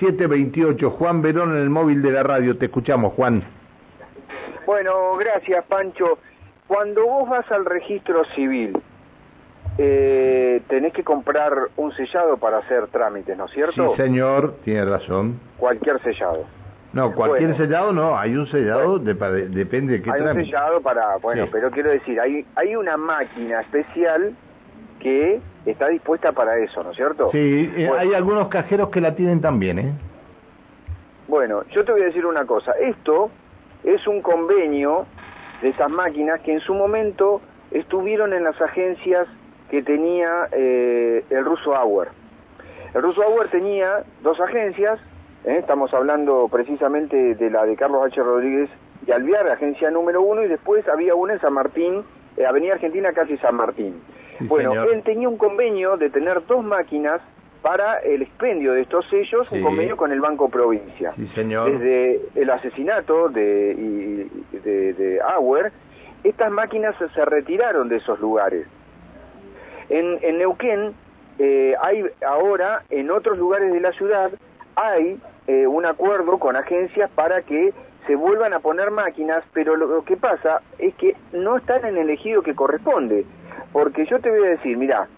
728. Juan Verón en el móvil de la radio. Te escuchamos, Juan. Bueno, gracias, Pancho. Cuando vos vas al registro civil, eh, tenés que comprar un sellado para hacer trámites, ¿no es cierto? Sí, señor, tiene razón. Cualquier sellado. No, cualquier Bueno. sellado no, hay un sellado, de- depende de qué Hay un sellado para, bueno, Sí. pero quiero decir, hay, hay una máquina especial que está dispuesta para eso, ¿no es cierto? Sí, eh, Bueno. hay algunos cajeros que la tienen también, ¿eh? Bueno, yo te voy a decir una cosa. Esto es un convenio de esas máquinas que en su momento estuvieron en las agencias que tenía eh, el ruso Auer. El ruso Auer tenía dos agencias, ¿eh? estamos hablando precisamente de la de Carlos H. Rodríguez y Alviar, agencia número uno, y después había una en San Martín, eh, Avenida Argentina, casi San Martín. Sí, bueno, señor. él tenía un convenio de tener dos máquinas para el expendio de estos sellos, Sí. un convenio con el Banco Provincia. Sí, señor. Desde el asesinato de, de, de Auer, estas máquinas se- se retiraron de esos lugares. En, en Neuquén eh, hay ahora, en otros lugares de la ciudad, hay eh, un acuerdo con agencias para que se vuelvan a poner máquinas, pero lo, lo que pasa es que no están en el ejido que corresponde. Porque yo te voy a decir, mira,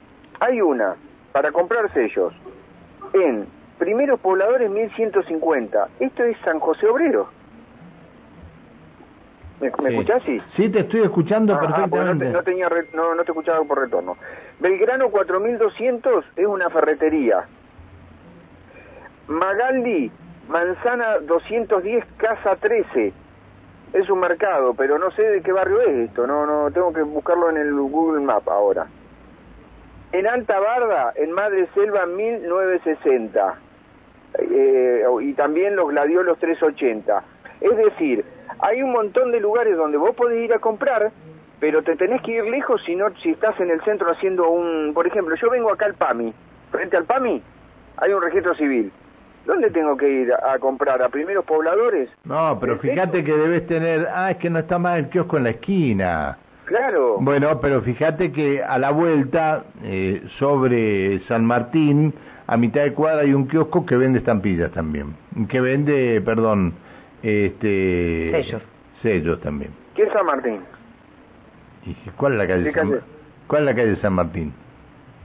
hay una para comprar sellos en Primeros Pobladores 1150. Esto es San José Obrero. ¿Me, me Sí. escuchás? Sí. Sí, te estoy escuchando Ah, ah, no, perfectamente. te, no tenía re- no, no te escuchaba por retorno. Belgrano 4200 es una ferretería. Magaldi, Manzana 210, Casa 13. Es un mercado, pero no sé de qué barrio es esto. No, no, tengo que buscarlo en el Google Map ahora. En Alta Barda, en Madre Selva 1960. Eh, y también los Gladiolos 380. Es decir, hay un montón de lugares donde vos podés ir a comprar, pero te tenés que ir lejos si no, si estás en el centro haciendo un, por ejemplo, yo vengo acá al PAMI, frente al PAMI hay un registro civil. ¿Dónde tengo que ir a, comprar? ¿A primeros pobladores? No, pero ¿Es fíjate que debes tener... Ah, es que no está más el kiosco en la esquina. Claro. Bueno, pero fíjate que a la vuelta, eh, sobre San Martín, a mitad de cuadra hay un kiosco que vende estampillas también. Que vende, perdón, este... Sellos. Sellos también. ¿Qué es San Martín? Y ¿cuál es la calle, ¿Qué San, calle? ¿Cuál es la calle San Martín?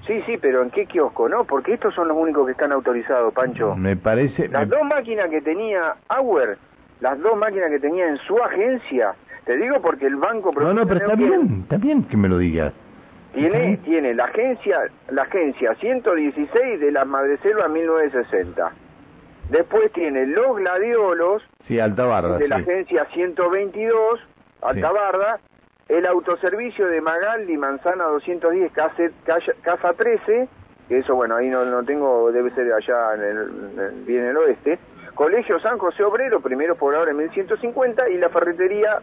Sí, sí, pero ¿en qué kiosco, no? Porque estos son los únicos que están autorizados, Pancho. Me parece... Las me- dos máquinas que tenía Auer, las dos máquinas que tenía en su agencia, te digo porque el banco... No, no, pero está bien, está bien que me lo digas. Tiene, tiene la agencia, la agencia 116 de la Madreselva 1960. Después tiene los gladiolos Sí, Alta Barra, de la sí. agencia 122, Alta Sí. Barda, el autoservicio de Magaldi, Manzana 210, casa, casa- casa 13, que eso, bueno, ahí no, no tengo, debe ser allá en el, en el- bien en el oeste, Colegio San José Obrero, primero poblador en 1150, y la ferretería,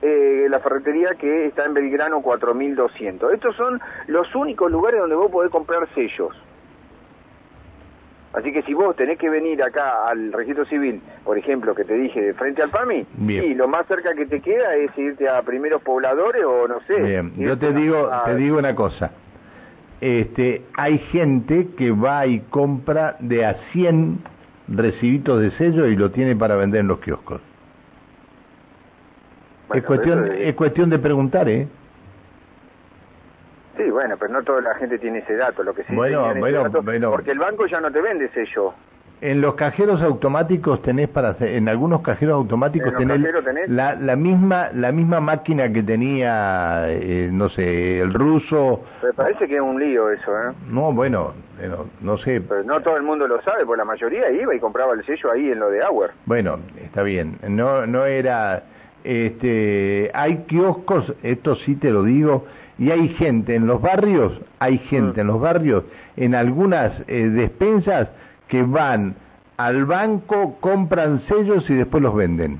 eh, la ferretería que está en Belgrano 4200. Estos son los únicos lugares donde vos podés comprar sellos. Así que si vos tenés que venir acá al registro civil, por ejemplo, que te dije, de frente al PAMI, Bien. y lo más cerca que te queda es irte a primeros pobladores o no sé. Bien, yo te digo, a- te digo una cosa. Este, hay gente que va y compra de a 100 recibitos de sello y lo tiene para vender en los kioscos. Bueno, es cuestión, es cuestión de preguntar, ¿eh? Sí, bueno, pero no toda la gente tiene ese dato, lo que sí Bueno, tenían ese bueno, dato, bueno. porque el banco ya no te vende sello. En los cajeros automáticos tenés para hacer, en algunos cajeros automáticos ¿En los tenés, tenés? La, la misma la misma máquina que tenía eh, no sé el ruso Me parece que es un lío eso, ¿eh? no bueno pero no sé Pero no todo el mundo lo sabe, porque la mayoría iba y compraba el sello ahí en lo de Auer. Bueno, está bien. No, no era. Este, hay kioscos, esto sí te lo digo, y hay gente en los barrios, hay gente en los barrios, en algunas eh, despensas que van al banco, compran sellos y después los venden.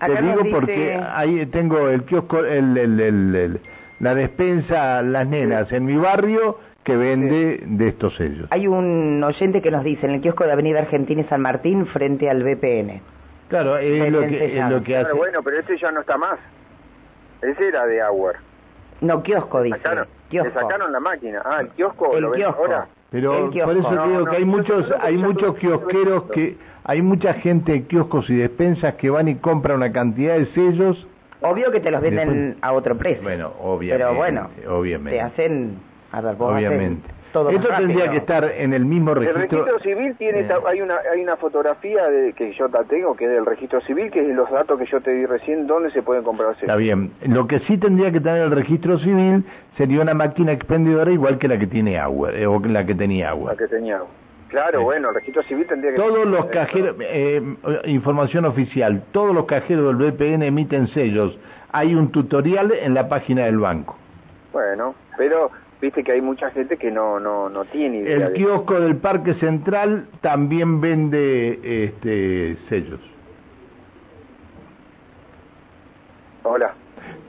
Acá te digo dice- porque ahí tengo el kiosco, el, el- el- el- la despensa Las Nenas en mi barrio que vende de estos sellos. Hay un oyente que nos dice en el kiosco de Avenida Argentina y San Martín frente al BPN. Claro, es lo que, es lo que hace. Claro, bueno, pero ese ya no está más. Ese era de Auer. No, kiosco Le dice. sacaron, le Kiosco. sacaron la máquina. Ah, el kiosco El lo ven kiosco. ahora. Pero el kiosco. por eso No, digo no, que hay yo- muchos, hay muchos kiosqueros que, hay mucha gente en kioscos y despensas que van y compran una cantidad de sellos. Obvio que te los venden Después- a otro precio. Bueno, obviamente. Pero bueno, obviamente. te hacen, a ver, vos obviamente. haces todo Esto más tendría rápido. que estar en el mismo El registro. registro civil tiene, Eh, hay una hay una fotografía de, que yo tengo, que es del registro civil, que es los datos que yo te di recién, dónde se pueden comprar Está bien. Lo que sí tendría que tener el registro civil sería una máquina expendedora igual que la que tiene agua, eh, o la que tenía agua. La que tenía. Claro, Sí. bueno, el registro civil tendría que... Todos los cajeros, eh, información oficial, todos los cajeros del BPN emiten sellos. Hay un tutorial en la página del banco. Bueno, pero viste que hay mucha gente que no no no tiene idea El de kiosco del Parque Central también vende este, sellos. Hola.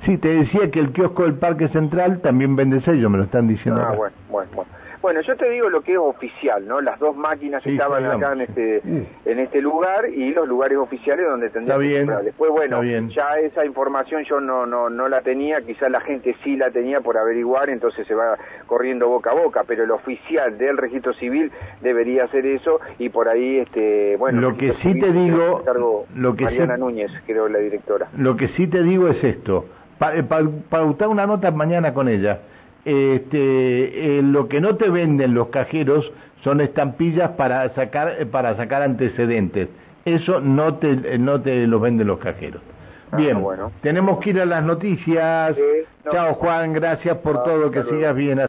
Sí, te decía que el kiosco del Parque Central también vende sellos, me lo están diciendo. Ah, acá. bueno, bueno, bueno. Bueno, yo te digo lo que es oficial, ¿no? Las dos máquinas Sí, estaban acá en este Sí. en este lugar y los lugares oficiales donde tendría Está que bien, comprar. Después, bueno, bien. ya esa información yo no no no la tenía, quizás la gente sí la tenía por averiguar, entonces se va corriendo boca a boca, pero el oficial del registro civil debería hacer eso y por ahí este, bueno, Lo que sí te digo- lo que Mariana Núñez, creo la directora. Lo que sí te digo es esto. Eh, pa- pautar una nota mañana con ella. Este, eh, lo que no te venden los cajeros son estampillas para sacar eh, para sacar antecedentes. Eso no te no te los venden los cajeros. Ah, Bien, bueno. tenemos que ir a las noticias. Sí, no. Chao Juan, gracias por Ah, todo, que sigas bien.